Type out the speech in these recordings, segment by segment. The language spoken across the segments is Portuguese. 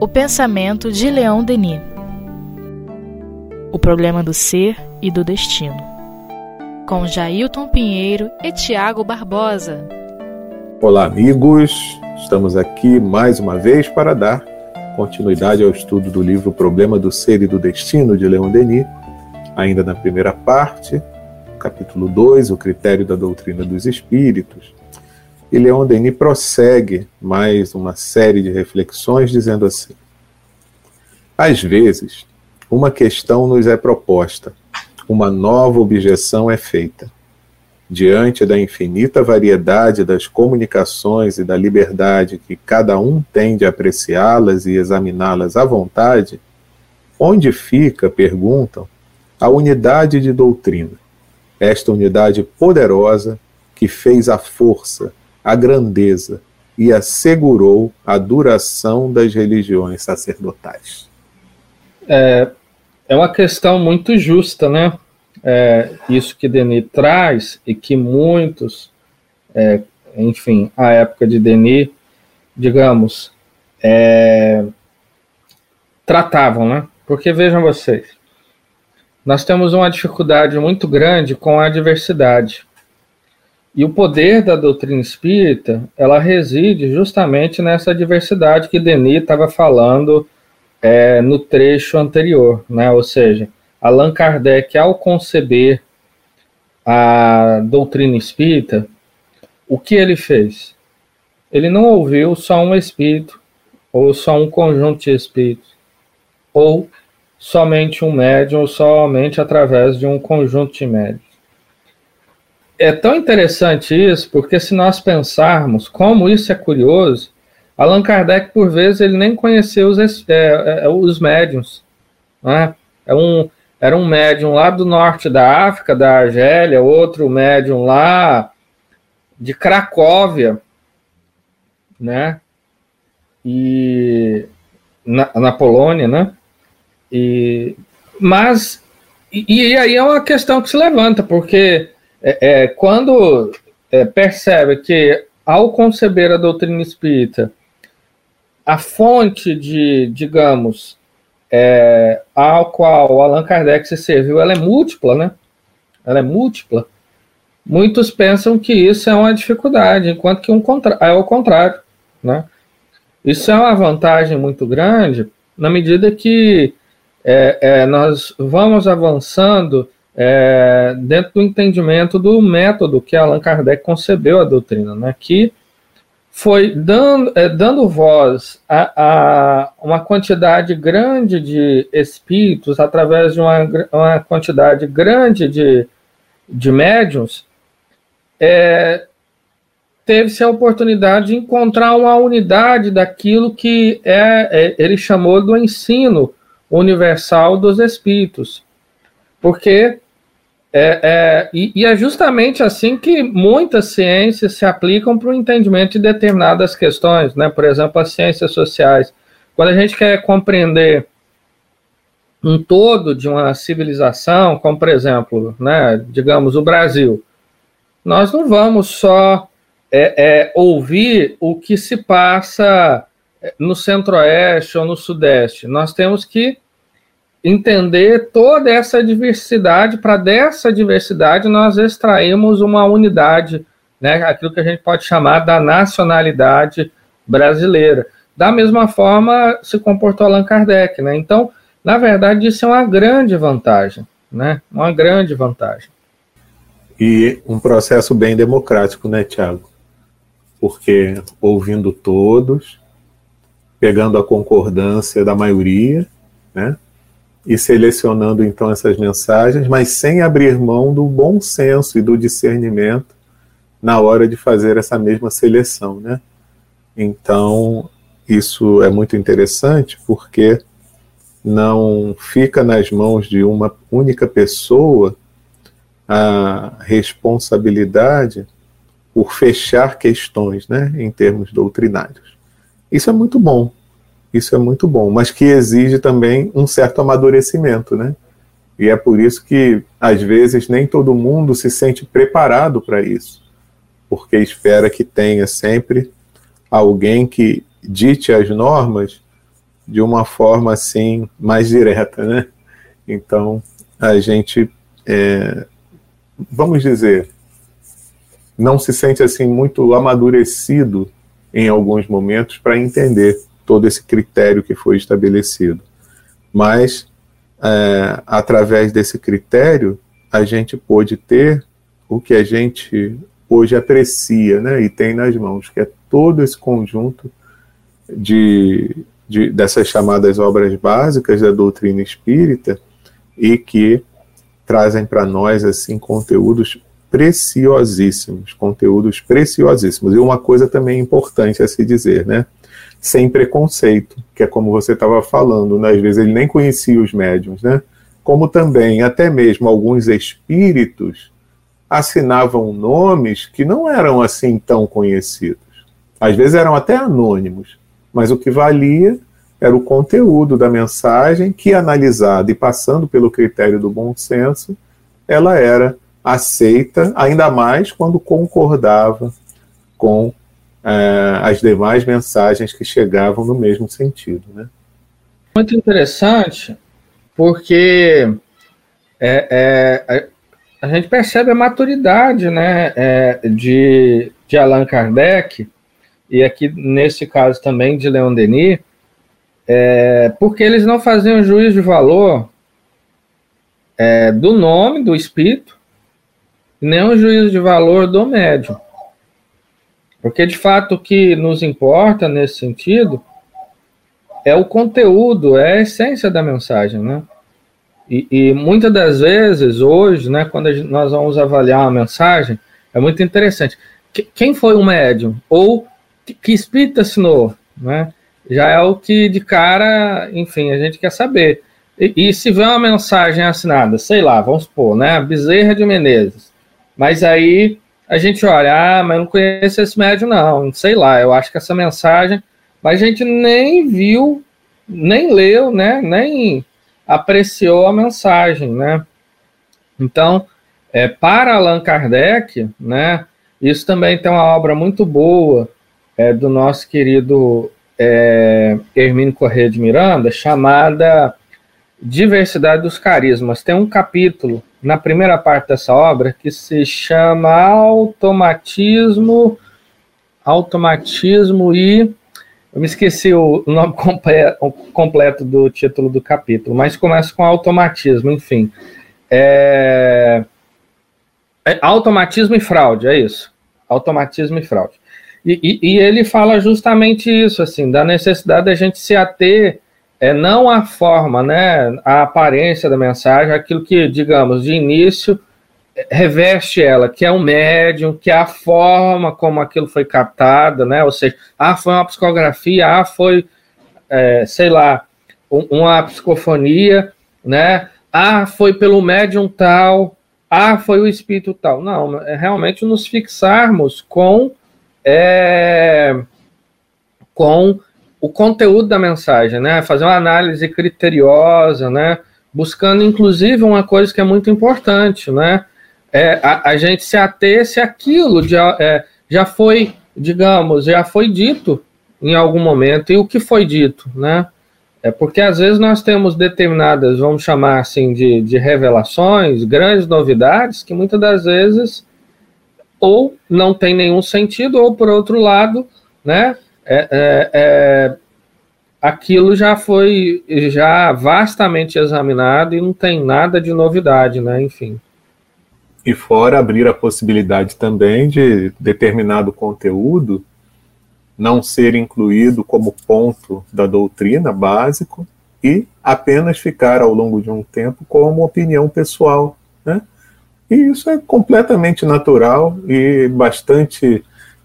O pensamento de Leão Denis. O problema do ser e do destino. Com Jailton Pinheiro e Tiago Barbosa. Olá, amigos. Estamos aqui mais uma vez para dar continuidade ao estudo do livro Problema do Ser e do Destino de Leon Denis, ainda na primeira parte, capítulo 2, o critério da doutrina dos espíritos. E Leon Denis prossegue mais uma série de reflexões dizendo assim: Às vezes, uma questão nos é proposta, uma nova objeção é feita. Diante da infinita variedade das comunicações e da liberdade que cada um tem de apreciá-las e examiná-las à vontade, onde fica, perguntam, a unidade de doutrina? Esta unidade poderosa que fez a força, a grandeza e assegurou a duração das religiões sacerdotais. É, é uma questão muito justa, né? É, isso que Denis traz e que muitos, é, enfim, a época de Denis, digamos, é, tratavam, né? Porque vejam vocês, nós temos uma dificuldade muito grande com a diversidade. E o poder da doutrina espírita, ela reside justamente nessa diversidade que Denis estava falando é, no trecho anterior, né? Ou seja, Allan Kardec, ao conceber a doutrina espírita, o que ele fez? Ele não ouviu só um espírito, ou só um conjunto de espíritos, ou somente um médium, ou somente através de um conjunto de médiums. É tão interessante isso, porque se nós pensarmos como isso é curioso, Allan Kardec, por vezes, ele nem conheceu os, é, é, os médiums. Né? É um, era um médium lá do norte da África, da Argélia, outro médium lá de Cracóvia, né? E na, na Polônia, né? E, mas e, e, aí é uma questão que se levanta, porque é, é quando é, percebe que ao conceber a doutrina espírita a fonte de, digamos, é, ao qual Allan Kardec se serviu, ela é múltipla, né? Ela é múltipla. Muitos pensam que isso é uma dificuldade, enquanto que um contra é o contrário, né? Isso é uma vantagem muito grande na medida que é, é, nós vamos avançando é, dentro do entendimento do método que Allan Kardec concebeu a doutrina, né? Que foi dando, é, dando voz a, a, uma quantidade grande de espíritos através de uma, uma quantidade grande de, de médiums, é, teve-se a oportunidade de encontrar uma unidade daquilo que é, é, ele chamou do ensino universal dos espíritos. Porque é, é, e, e, é justamente assim que muitas ciências se aplicam para o entendimento de determinadas questões, né? Por exemplo, as ciências sociais. Quando a gente quer compreender um todo de uma civilização, como por exemplo, né, digamos, o Brasil, nós não vamos só é, é ouvir o que se passa no Centro-Oeste ou no Sudeste. Nós temos que entender toda essa diversidade, para dessa diversidade nós extraímos uma unidade, né, aquilo que a gente pode chamar da nacionalidade brasileira. Da mesma forma se comportou Allan Kardec, né? Então, na verdade, isso é uma grande vantagem, né? Uma grande vantagem. E um processo bem democrático, né, Tiago? Porque ouvindo todos, pegando a concordância da maioria, né? E selecionando então essas mensagens, mas sem abrir mão do bom senso e do discernimento na hora de fazer essa mesma seleção, né? Então, isso é muito interessante porque não fica nas mãos de uma única pessoa a responsabilidade por fechar questões, né, em termos doutrinários. Isso é muito bom, isso é muito bom, mas que exige também um certo amadurecimento, né? E é por isso que, às vezes, nem todo mundo se sente preparado para isso, porque espera que tenha sempre alguém que dite as normas de uma forma assim mais direta, né? Então a gente, é, vamos dizer, não se sente assim muito amadurecido em alguns momentos para entender todo esse critério que foi estabelecido. Mas é, através desse critério a gente pôde ter o que a gente hoje aprecia, né? E tem nas mãos, que é todo esse conjunto de, de dessas chamadas obras básicas da doutrina espírita e que trazem para nós assim conteúdos preciosíssimos, conteúdos preciosíssimos. E uma coisa também importante a se dizer, né? Sem preconceito, que é como você estava falando, né? às vezes ele nem conhecia os médiums, né? Como também até mesmo alguns espíritos assinavam nomes que não eram assim tão conhecidos. Às vezes eram até anônimos, mas o que valia era o conteúdo da mensagem que, analisada e passando pelo critério do bom senso, ela era aceita, ainda mais quando concordava com é, as demais mensagens que chegavam no mesmo sentido. Né? Muito interessante, porque é, é, a gente percebe a maturidade né, é, de, de Allan Kardec, e aqui nesse caso também de Leon Denis, é, porque eles não faziam juízo de valor é, do nome do espírito, nem o juízo de valor do médium. Porque de fato o que nos importa nesse sentido é o conteúdo, é a essência da mensagem, né? E, e muitas das vezes, hoje, né, quando gente, nós vamos avaliar uma mensagem, é muito interessante. Que, quem foi o médium? Ou que, que espírito assinou? Né? Já é o que de cara, enfim, a gente quer saber. E, e, se vê uma mensagem assinada, sei lá, vamos supor, né? Bezerra de Menezes. Mas aí a gente olha, ah, mas não conheço esse médium, não. Sei lá, eu acho que essa mensagem. Mas a gente nem viu, nem leu, né? Nem apreciou a mensagem, né? Então, é, para Allan Kardec, né? Isso também tem uma obra muito boa é, do nosso querido é, Hermínio Corrêa de Miranda, chamada Diversidade dos Carismas. Tem um capítulo na primeira parte dessa obra que se chama Automatismo, Automatismo e eu me esqueci o nome completo do título do capítulo, mas começa com automatismo, enfim. É... É automatismo e fraude, é isso. Automatismo e fraude. E, e, e, ele fala justamente isso, assim, da necessidade da gente se ater é, não à forma, né, à aparência da mensagem, aquilo que, digamos, de início reveste ela, que é um médium, que é a forma como aquilo foi captado, né? Ou seja, ah, foi uma psicografia, ah, foi, é, sei lá, um, uma psicofonia, né? Ah, foi pelo médium tal, ah, foi o espírito tal. Não, é realmente nos fixarmos com é, com o conteúdo da mensagem, né? Fazer uma análise criteriosa, né? Buscando, inclusive, uma coisa que é muito importante, né? é, a, a, gente se ater se aquilo já, é, já foi, digamos, já foi dito em algum momento, e o que foi dito, né? É porque às vezes nós temos determinadas, vamos chamar assim, de, de revelações, grandes novidades, que muitas das vezes ou não tem nenhum sentido, ou por outro lado, né? É, é, é, aquilo já foi já vastamente examinado e não tem nada de novidade, né? Enfim. E fora abrir a possibilidade também de determinado conteúdo não ser incluído como ponto da doutrina básico e apenas ficar ao longo de um tempo como opinião pessoal. Né? E isso é completamente natural e bastante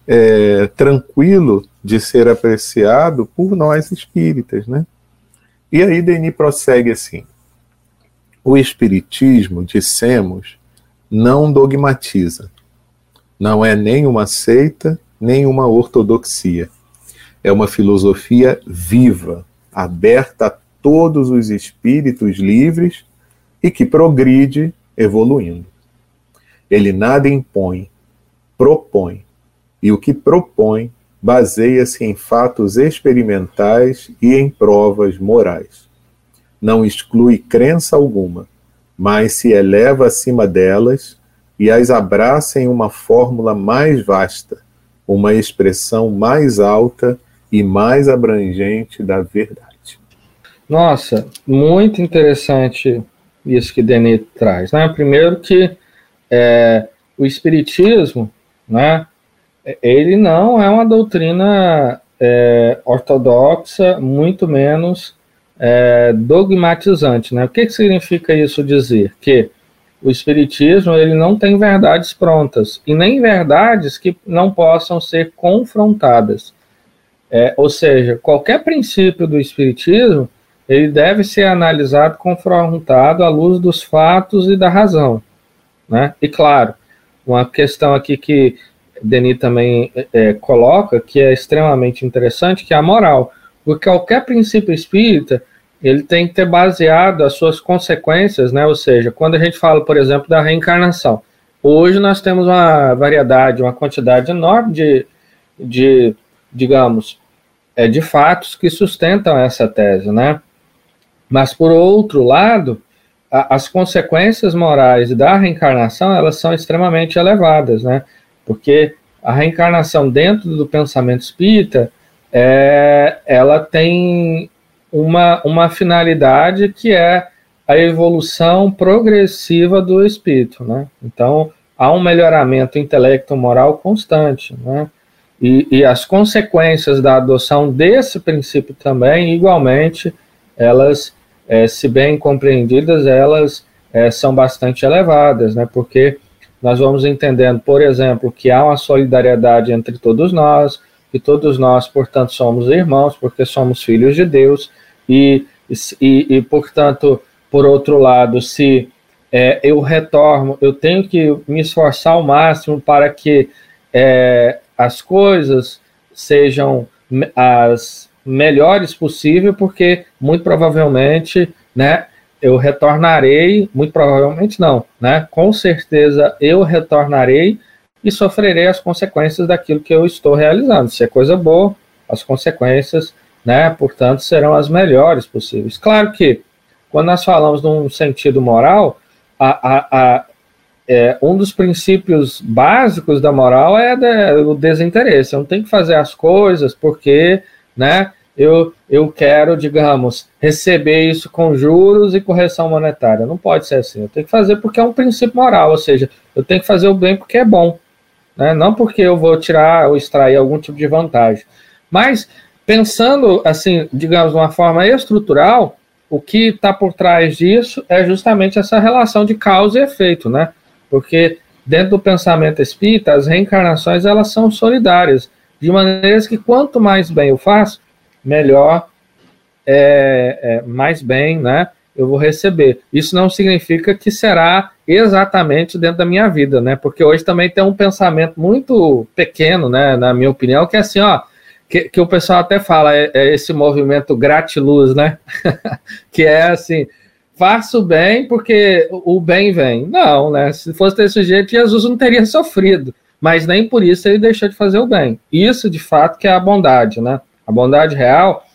é, tranquilo de ser apreciado por nós espíritas. Né? E aí Denis prossegue assim: o Espiritismo, dissemos, não dogmatiza. Não é nem uma seita, nem uma ortodoxia. É uma filosofia viva, aberta a todos os espíritos livres e que progride evoluindo. Ele nada impõe, propõe, e o que propõe baseia-se em fatos experimentais e em provas morais. Não exclui crença alguma, mas se eleva acima delas e as abraça em uma fórmula mais vasta, uma expressão mais alta e mais abrangente da verdade. Nossa, muito interessante isso que Denis traz. Né? Primeiro que é, o Espiritismo, né, ele não é uma doutrina é, ortodoxa, muito menos é, dogmatizante. Né? O que, que significa isso dizer? Que o Espiritismo ele não tem verdades prontas, e nem verdades que não possam ser confrontadas. É, ou seja, qualquer princípio do Espiritismo ele deve ser analisado, confrontado à luz dos fatos e da razão. Né? E claro, uma questão aqui que Denis também é, coloca, que é extremamente interessante, que é a moral. Porque qualquer princípio espírita, ele tem que ter baseado as suas consequências, né? Ou seja, quando a gente fala, por exemplo, da reencarnação, hoje nós temos uma variedade, uma quantidade enorme de, de digamos, é, de fatos que sustentam essa tese, né? Mas, por outro lado, a, as consequências morais da reencarnação, elas são extremamente elevadas, né? Porque a reencarnação dentro do pensamento espírita, é, ela tem uma, uma finalidade que é a evolução progressiva do espírito, né? Então, há um melhoramento intelecto-moral constante, né? E, e, as consequências da adoção desse princípio também, igualmente, elas é, se bem compreendidas, elas é, são bastante elevadas, né? Porque nós vamos entendendo, por exemplo, que há uma solidariedade entre todos nós, que todos nós, portanto, somos irmãos, porque somos filhos de Deus, e, e, e portanto, por outro lado, se é, eu retorno, eu tenho que me esforçar ao máximo para que é, as coisas sejam as melhores possível, porque muito provavelmente, né, eu retornarei, muito provavelmente não, né? Com certeza eu retornarei e sofrerei as consequências daquilo que eu estou realizando. Se é coisa boa, as consequências, né, portanto, serão as melhores possíveis. Claro que quando nós falamos num sentido moral, a, a, a é, um dos princípios básicos da moral é o desinteresse. Eu não tenho que fazer as coisas porque, né, eu, eu quero, digamos, receber isso com juros e correção monetária. Não pode ser assim. Eu tenho que fazer porque é um princípio moral, ou seja, eu tenho que fazer o bem porque é bom, né? não porque eu vou tirar ou extrair algum tipo de vantagem. Mas, pensando, assim, digamos, de uma forma estrutural, o que está por trás disso é justamente essa relação de causa e efeito, né? Porque dentro do pensamento espírita, as reencarnações elas são solidárias, de maneiras que quanto mais bem eu faço, melhor, é, é, mais bem, né? Eu vou receber. Isso não significa que será exatamente dentro da minha vida, né? Porque hoje também tem um pensamento muito pequeno, né? Na minha opinião, que é assim, ó, que, que o pessoal até fala, é, é esse movimento gratiluz, né? que é assim, faço bem porque o bem vem. Não, né? Se fosse desse jeito, Jesus não teria sofrido. Mas nem por isso ele deixou de fazer o bem. Isso, de fato, que é a bondade, né? A bondade real,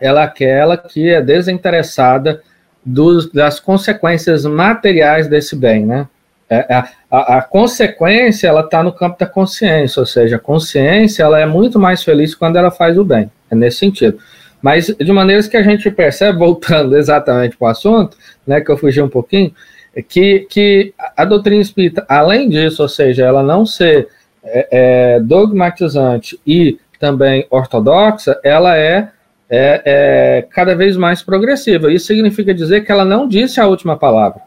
ela é aquela que é desinteressada dos, das consequências materiais desse bem, né? É, é, a, a, consequência, ela está no campo da consciência, ou seja, a consciência, ela é muito mais feliz quando ela faz o bem, é nesse sentido. Mas, de maneiras que a gente percebe, voltando exatamente para o assunto, né, que eu fugi um pouquinho, é que, que a doutrina espírita, além disso, ou seja, ela não ser é, é, dogmatizante e também ortodoxa, ela é, é, é, cada vez mais progressiva. Isso significa dizer que ela não disse a última palavra.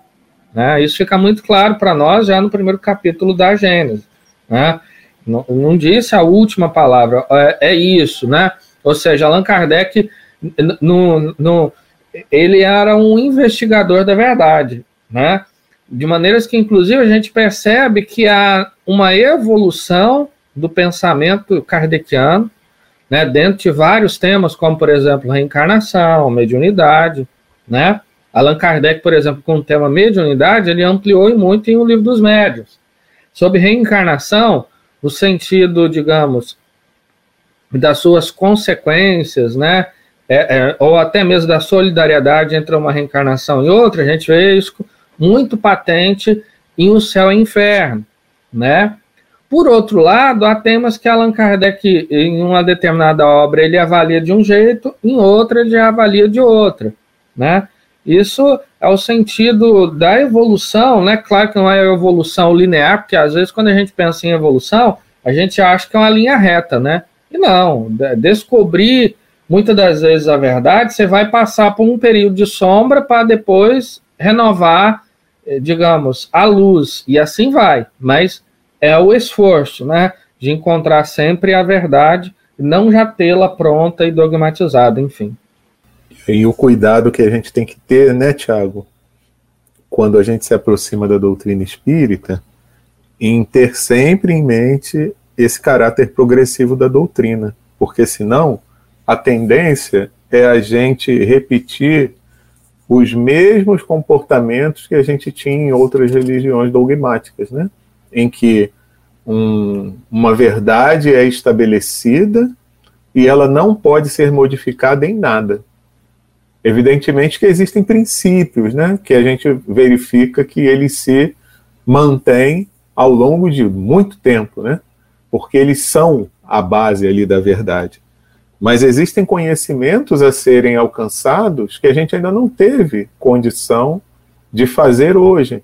Né? Isso fica muito claro para nós já no primeiro capítulo da Gênesis. Né? Não, não disse a última palavra, é, é, isso, né? Ou seja, Allan Kardec, no, no, ele era um investigador da verdade, né? De maneiras que, inclusive, a gente percebe que há uma evolução do pensamento kardeciano, né, dentro de vários temas, como, por exemplo, reencarnação, mediunidade, né? Allan Kardec, por exemplo, com o tema mediunidade, ele ampliou muito em O Livro dos Médios. Sobre reencarnação, no sentido, digamos, das suas consequências, né? É, é, ou até mesmo da solidariedade entre uma reencarnação e outra, a gente vê isso muito patente em O Céu e Inferno, né? Por outro lado, há temas que Allan Kardec, em uma determinada obra, ele avalia de um jeito, em outra ele avalia de outra, né? Isso é o sentido da evolução, né? Claro que não é evolução linear, porque às vezes quando a gente pensa em evolução, a gente acha que é uma linha reta, né? E não, descobrir muitas das vezes a verdade, você vai passar por um período de sombra para depois renovar, eh, digamos, a luz, e assim vai. Mas é o esforço, né? De encontrar sempre a verdade, não já tê-la pronta e dogmatizada, enfim. E o cuidado que a gente tem que ter, né, Tiago, quando a gente se aproxima da doutrina espírita, em ter sempre em mente esse caráter progressivo da doutrina, porque senão a tendência é a gente repetir os mesmos comportamentos que a gente tinha em outras religiões dogmáticas, né? Em que um, uma verdade é estabelecida e ela não pode ser modificada em nada. Evidentemente que existem princípios, né, que a gente verifica que eles se mantêm ao longo de muito tempo, né, porque eles são a base ali da verdade. Mas existem conhecimentos a serem alcançados que a gente ainda não teve condição de fazer hoje,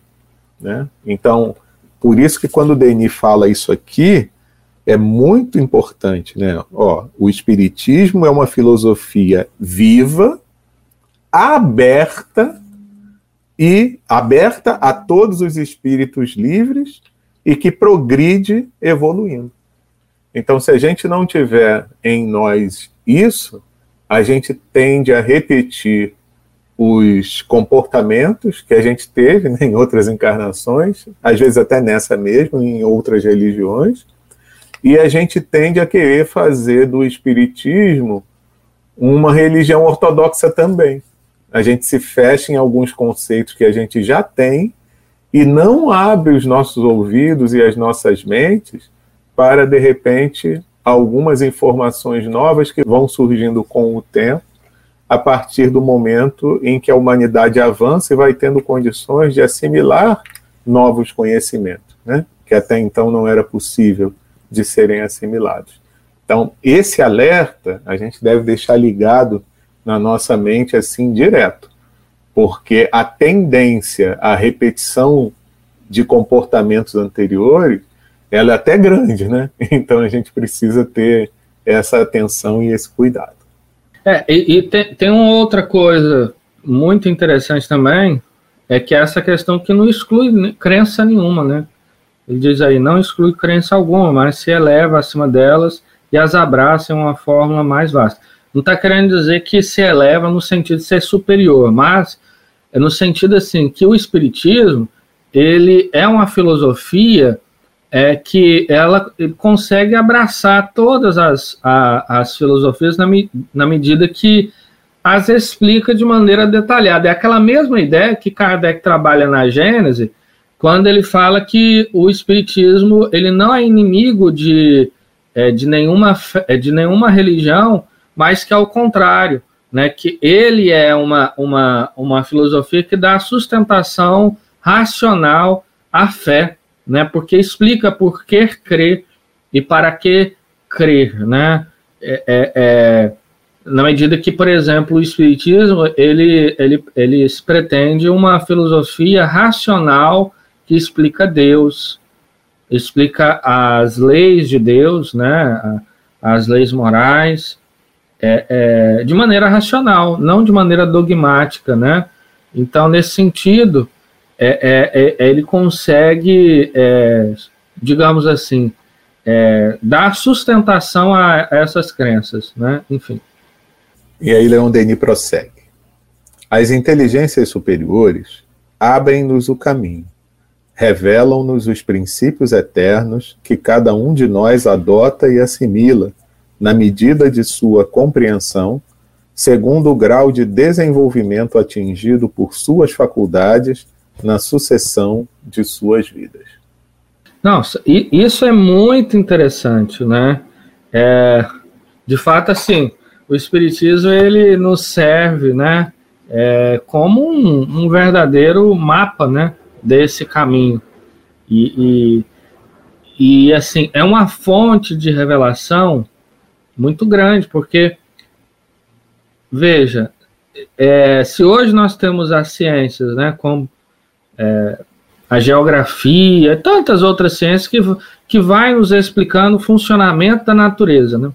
né? Então, por isso que quando o Denis fala isso aqui, é muito importante, né? Ó, o espiritismo é uma filosofia viva aberta e aberta a todos os espíritos livres e que progride evoluindo. Então, se a gente não tiver em nós isso, a gente tende a repetir os comportamentos que a gente teve né, em outras encarnações, às vezes até nessa mesmo, em outras religiões, e a gente tende a querer fazer do espiritismo uma religião ortodoxa também. A gente se fecha em alguns conceitos que a gente já tem e não abre os nossos ouvidos e as nossas mentes para, de repente, algumas informações novas que vão surgindo com o tempo, a partir do momento em que a humanidade avança e vai tendo condições de assimilar novos conhecimentos, né? que até então não era possível de serem assimilados. Então, esse alerta a gente deve deixar ligado na nossa mente assim direto, porque a tendência à repetição de comportamentos anteriores, ela é até grande, né? Então a gente precisa ter essa atenção e esse cuidado. É, e, e tem, tem uma outra coisa muito interessante também, é que essa questão que não exclui crença nenhuma, né? Ele diz aí, não exclui crença alguma, mas se eleva acima delas e as abraça em uma fórmula mais vasta. Não está querendo dizer que se eleva no sentido de ser superior, mas é no sentido assim que o espiritismo ele é uma filosofia é que ela consegue abraçar todas as, a, as filosofias na, na medida que as explica de maneira detalhada. É aquela mesma ideia que Kardec trabalha na Gênese, quando ele fala que o espiritismo ele não é inimigo de, é, de, nenhuma, de nenhuma religião, mas que ao contrário, né, que ele é uma, uma, uma filosofia que dá sustentação racional à fé, né, porque explica por que crer e para que crer, né, é, é, é, na medida que, por exemplo, o Espiritismo, ele, ele, ele pretende uma filosofia racional que explica Deus, explica as leis de Deus, né, as leis morais, é, é, de maneira racional, não de maneira dogmática, né? Então, nesse sentido, é, é, é ele consegue, digamos assim, dar sustentação a essas crenças, né? Enfim. E aí Leon Denis prossegue. As inteligências superiores abrem-nos o caminho, revelam-nos os princípios eternos que cada um de nós adota e assimila na medida de sua compreensão, segundo o grau de desenvolvimento atingido por suas faculdades na sucessão de suas vidas. Nossa, isso é muito interessante, né? É, de fato, assim, o Espiritismo ele nos serve, né, é, como um, um, verdadeiro mapa, né, desse caminho. E, e, e, assim, é uma fonte de revelação muito grande, porque, veja, é, se hoje nós temos as ciências, né, como é, a geografia, tantas outras ciências que, que vai nos explicando o funcionamento da natureza, né?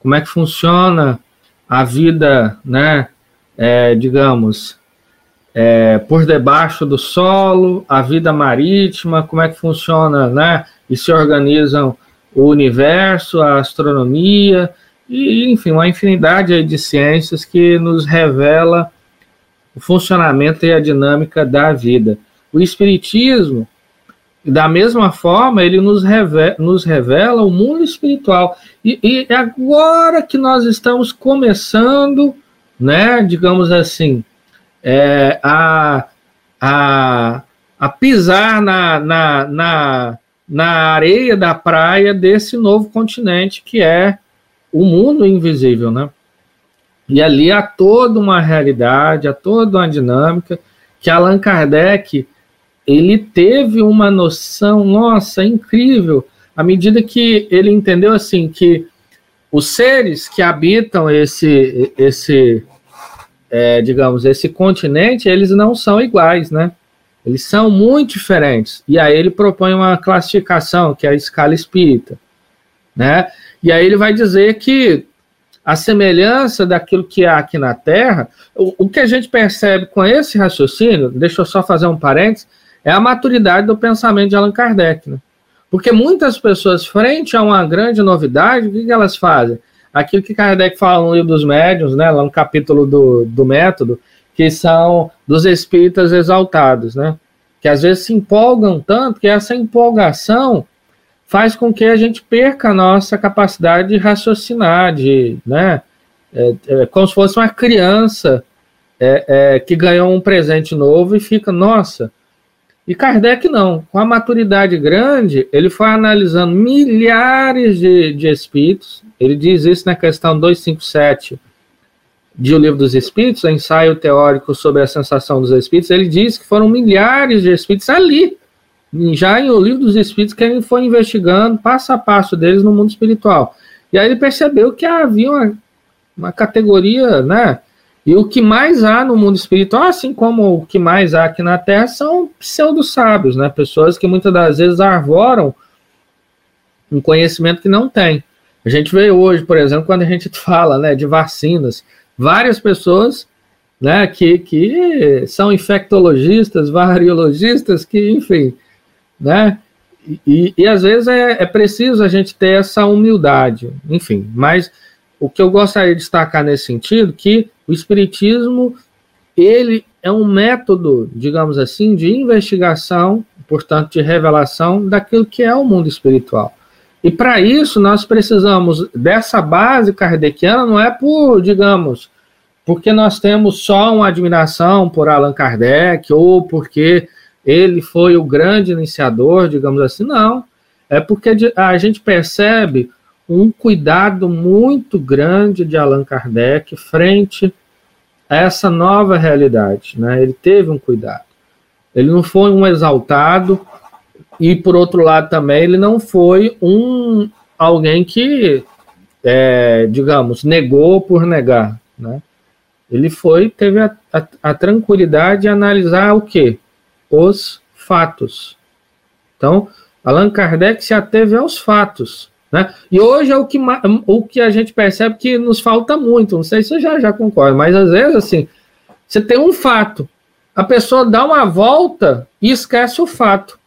Como é que funciona a vida, né? É, digamos, é, por debaixo do solo, a vida marítima, como é que funciona, né? E se organizam o universo, a astronomia, e, enfim, uma infinidade de ciências que nos revela o funcionamento e a dinâmica da vida. O Espiritismo, da mesma forma, ele nos revela, nos revela o mundo espiritual. E, e agora que nós estamos começando, né, digamos assim, é, a, a, a pisar na, na, na, na areia da praia desse novo continente que é o mundo invisível, né? E ali há toda uma realidade, há toda uma dinâmica que Allan Kardec ele teve uma noção, nossa, incrível, à medida que ele entendeu assim que os seres que habitam esse, esse é, digamos, esse continente, eles não são iguais, né? Eles são muito diferentes. E aí ele propõe uma classificação, que é a escala espírita, né? E aí ele vai dizer que a semelhança daquilo que há aqui na Terra, o, o que a gente percebe com esse raciocínio, deixa eu só fazer um parênteses, é a maturidade do pensamento de Allan Kardec. Né? Porque muitas pessoas, frente a uma grande novidade, o que, que elas fazem? Aquilo que Kardec fala no livro dos médiuns, né, lá no capítulo do, do método, que são dos espíritas exaltados, né? Que às vezes se empolgam tanto que essa empolgação faz com que a gente perca a nossa capacidade de raciocinar, de, né? É, é, como se fosse uma criança é, é que ganhou um presente novo e fica, nossa, e Kardec não, com a maturidade grande, ele foi analisando milhares de, de espíritos, ele diz isso na questão 257 de O Livro dos Espíritos, ensaio teórico sobre a sensação dos espíritos, ele diz que foram milhares de espíritos ali, já em O Livro dos Espíritos, que ele foi investigando passo a passo deles no mundo espiritual. E aí ele percebeu que havia uma, uma categoria, né, e o que mais há no mundo espiritual, assim como o que mais há aqui na Terra, são pseudo-sábios, né? Pessoas que muitas das vezes arvoram um conhecimento que não tem. A gente vê hoje, por exemplo, quando a gente fala né, de vacinas, várias pessoas né, que, que são infectologistas, variologistas, que, enfim, né? E, e às vezes é, é preciso a gente ter essa humildade, enfim, mas o que eu gostaria de destacar nesse sentido que o espiritismo ele é um método, digamos assim, de investigação, portanto, de revelação daquilo que é o mundo espiritual. E para isso nós precisamos dessa base kardeciana, não é por, digamos, porque nós temos só uma admiração por Allan Kardec ou porque ele foi o grande iniciador, digamos assim, não. É porque a gente percebe um cuidado muito grande de Allan Kardec frente a essa nova realidade. Né? Ele teve um cuidado. Ele não foi um exaltado, e por outro lado também, ele não foi um alguém que, é, digamos, negou por negar. Né? Ele foi, teve a, a, a tranquilidade de analisar o quê? Os fatos. Então, Allan Kardec se ateve aos fatos. Né? E hoje é o que, o que a gente percebe que nos falta muito. Não sei se você já, já concorda, mas às vezes assim, você tem um fato, a pessoa dá uma volta e esquece o fato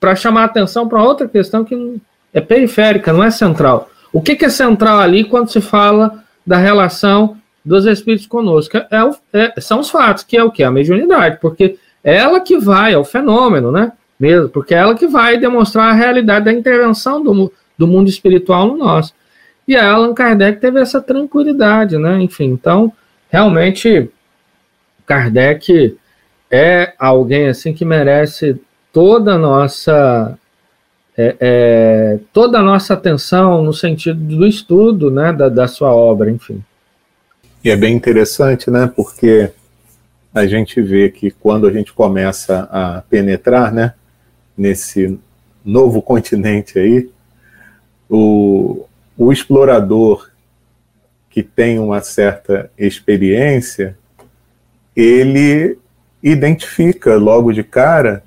para chamar atenção para outra questão que é periférica, não é central. O que, que, é central ali quando se fala da relação dos espíritos conosco? É, é, são os fatos, que é o que? A mediunidade, porque ela que vai, é o fenômeno, né? Mesmo, porque é ela que vai demonstrar a realidade da intervenção do, do mundo espiritual no nosso. E a Allan Kardec teve essa tranquilidade, né? Enfim, então, realmente, Kardec é alguém assim que merece toda a nossa é, é, toda a nossa atenção no sentido do estudo né, da, da sua obra, enfim. E é bem interessante, né? Porque a gente vê que quando a gente começa a penetrar, né, nesse novo continente aí, o, o explorador que tem uma certa experiência, ele identifica logo de cara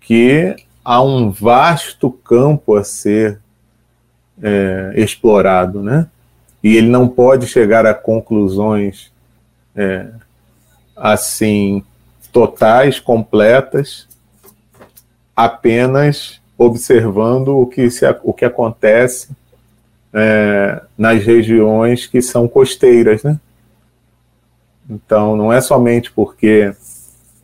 que há um vasto campo a ser é, explorado, né? E ele não pode chegar a conclusões é, assim totais, completas, apenas observando o que, se, o que acontece é, nas regiões que são costeiras, né? Então, não é somente porque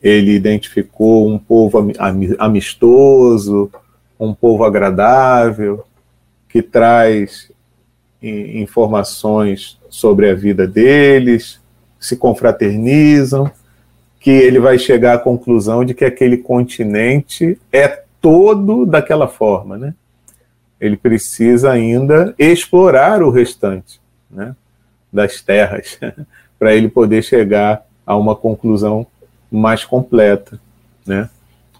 ele identificou um povo amistoso, um povo agradável, que traz informações sobre a vida deles, se confraternizam, que ele vai chegar à conclusão de que aquele continente é todo daquela forma, né? Ele precisa ainda explorar o restante, né, das terras, para ele poder chegar a uma conclusão mais completa, né?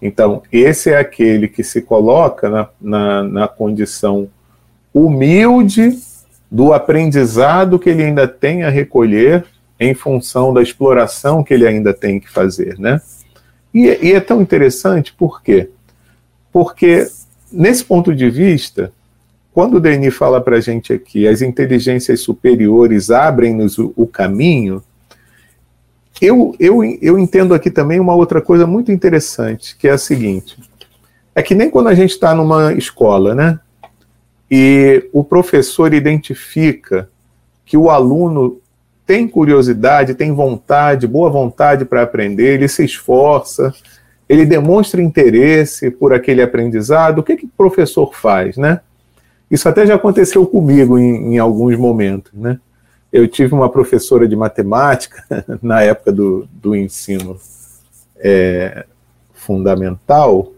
Então, esse é aquele que se coloca na, na, na condição humilde do aprendizado que ele ainda tem a recolher em função da exploração que ele ainda tem que fazer, né? E, e é tão interessante por quê? Porque, nesse ponto de vista, quando o Denis fala para a gente aqui, as inteligências superiores abrem-nos o, o caminho, eu, eu, eu entendo aqui também uma outra coisa muito interessante, que é a seguinte: é que nem quando a gente está numa escola, né? E o professor identifica que o aluno tem curiosidade, tem vontade, boa vontade para aprender, ele se esforça, ele demonstra interesse por aquele aprendizado, o que, que o professor faz, né? Isso até já aconteceu comigo em, em alguns momentos, né? eu tive uma professora de matemática na época do, do ensino é, fundamental,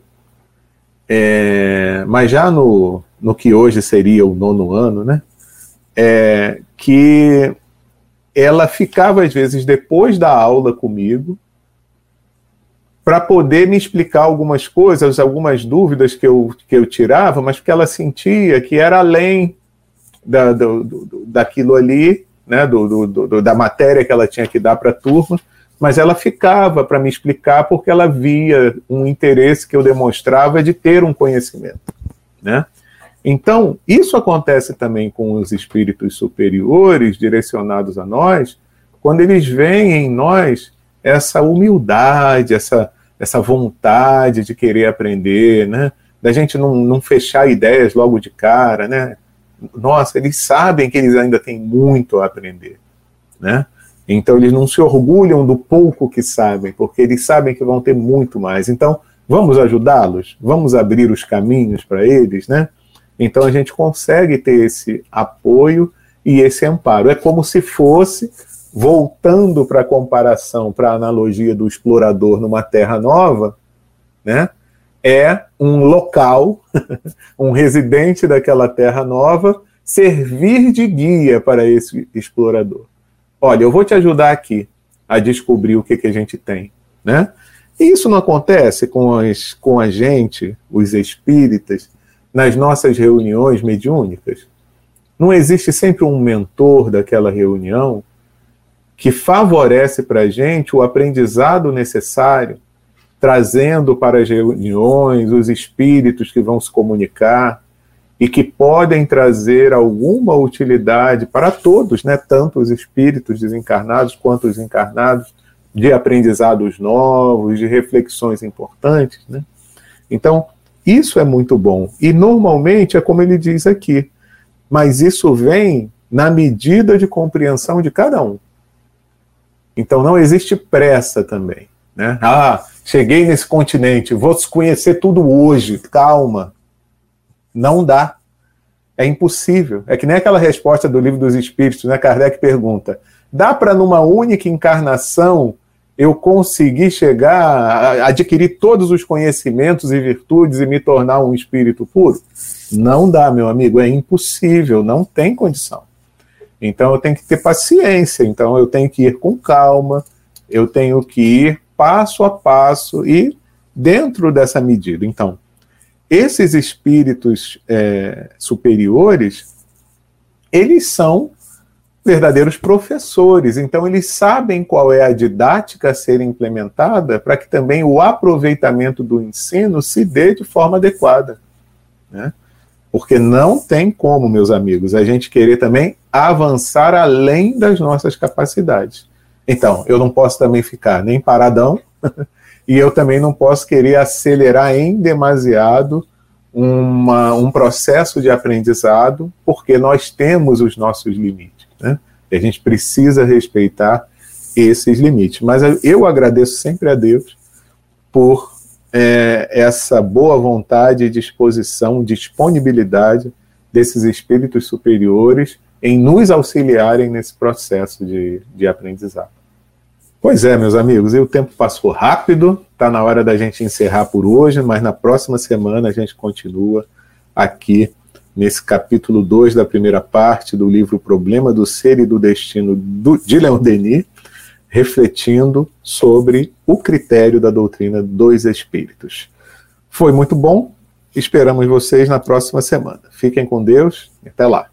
é, mas já no, no que hoje seria o nono ano, né? É, que ela ficava às vezes depois da aula comigo para poder me explicar algumas coisas, algumas dúvidas que eu, que eu tirava, mas porque ela sentia que era além da, do, do, daquilo ali né, do, do, da matéria que ela tinha que dar para a turma, mas ela ficava para me explicar porque ela via um interesse que eu demonstrava de ter um conhecimento. Né? Então, isso acontece também com os espíritos superiores direcionados a nós, quando eles veem em nós essa humildade, essa, essa vontade de querer aprender, né? da gente não, não fechar ideias logo de cara, né? nossa, eles sabem que eles ainda têm muito a aprender, né? Então eles não se orgulham do pouco que sabem, porque eles sabem que vão ter muito mais. Então, vamos ajudá-los, vamos abrir os caminhos para eles, né? Então a gente consegue ter esse apoio e esse amparo. É como se fosse voltando para a comparação, para a analogia do explorador numa terra nova, né? é um local, um residente daquela terra nova, servir de guia para esse explorador. Olha, eu vou te ajudar aqui a descobrir o que, que a gente tem, né? E isso não acontece com, as, com a gente, os espíritas, nas nossas reuniões mediúnicas? Não existe sempre um mentor daquela reunião que favorece para a gente o aprendizado necessário trazendo para as reuniões os espíritos que vão se comunicar e que podem trazer alguma utilidade para todos, né, tanto os espíritos desencarnados quanto os encarnados, de aprendizados novos, de reflexões importantes. Né? Então, isso é muito bom. E normalmente é como ele diz aqui, mas isso vem na medida de compreensão de cada um. Então não existe pressa também. Né? Ah, cheguei nesse continente, vou conhecer tudo hoje, calma. Não dá. É impossível. É que nem aquela resposta do livro dos Espíritos, né? Kardec pergunta: dá para numa única encarnação eu conseguir chegar, adquirir todos os conhecimentos e virtudes e me tornar um espírito puro? Não dá, meu amigo, é impossível, não tem condição. Então eu tenho que ter paciência, então eu tenho que ir com calma, eu tenho que ir passo a passo e dentro dessa medida. Então, esses espíritos é, superiores, eles são verdadeiros professores, então eles sabem qual é a didática a ser implementada para que também o aproveitamento do ensino se dê de forma adequada. Né? Porque não tem como, meus amigos, a gente querer também avançar além das nossas capacidades. Então, eu não posso também ficar nem paradão, e eu também não posso querer acelerar em demasiado uma, um processo de aprendizado, porque nós temos os nossos limites. Né? E a gente precisa respeitar esses limites. Mas eu agradeço sempre a Deus por é, essa boa vontade, disposição, disponibilidade desses espíritos superiores em nos auxiliarem nesse processo de, de aprendizado. Pois é, meus amigos, e o tempo passou rápido, está na hora da gente encerrar por hoje, mas na próxima semana a gente continua aqui nesse capítulo 2 da primeira parte do livro Problema do Ser e do Destino do, de Leon Denis, refletindo sobre o critério da doutrina dos espíritos. Foi muito bom, esperamos vocês na próxima semana. Fiquem com Deus, até lá.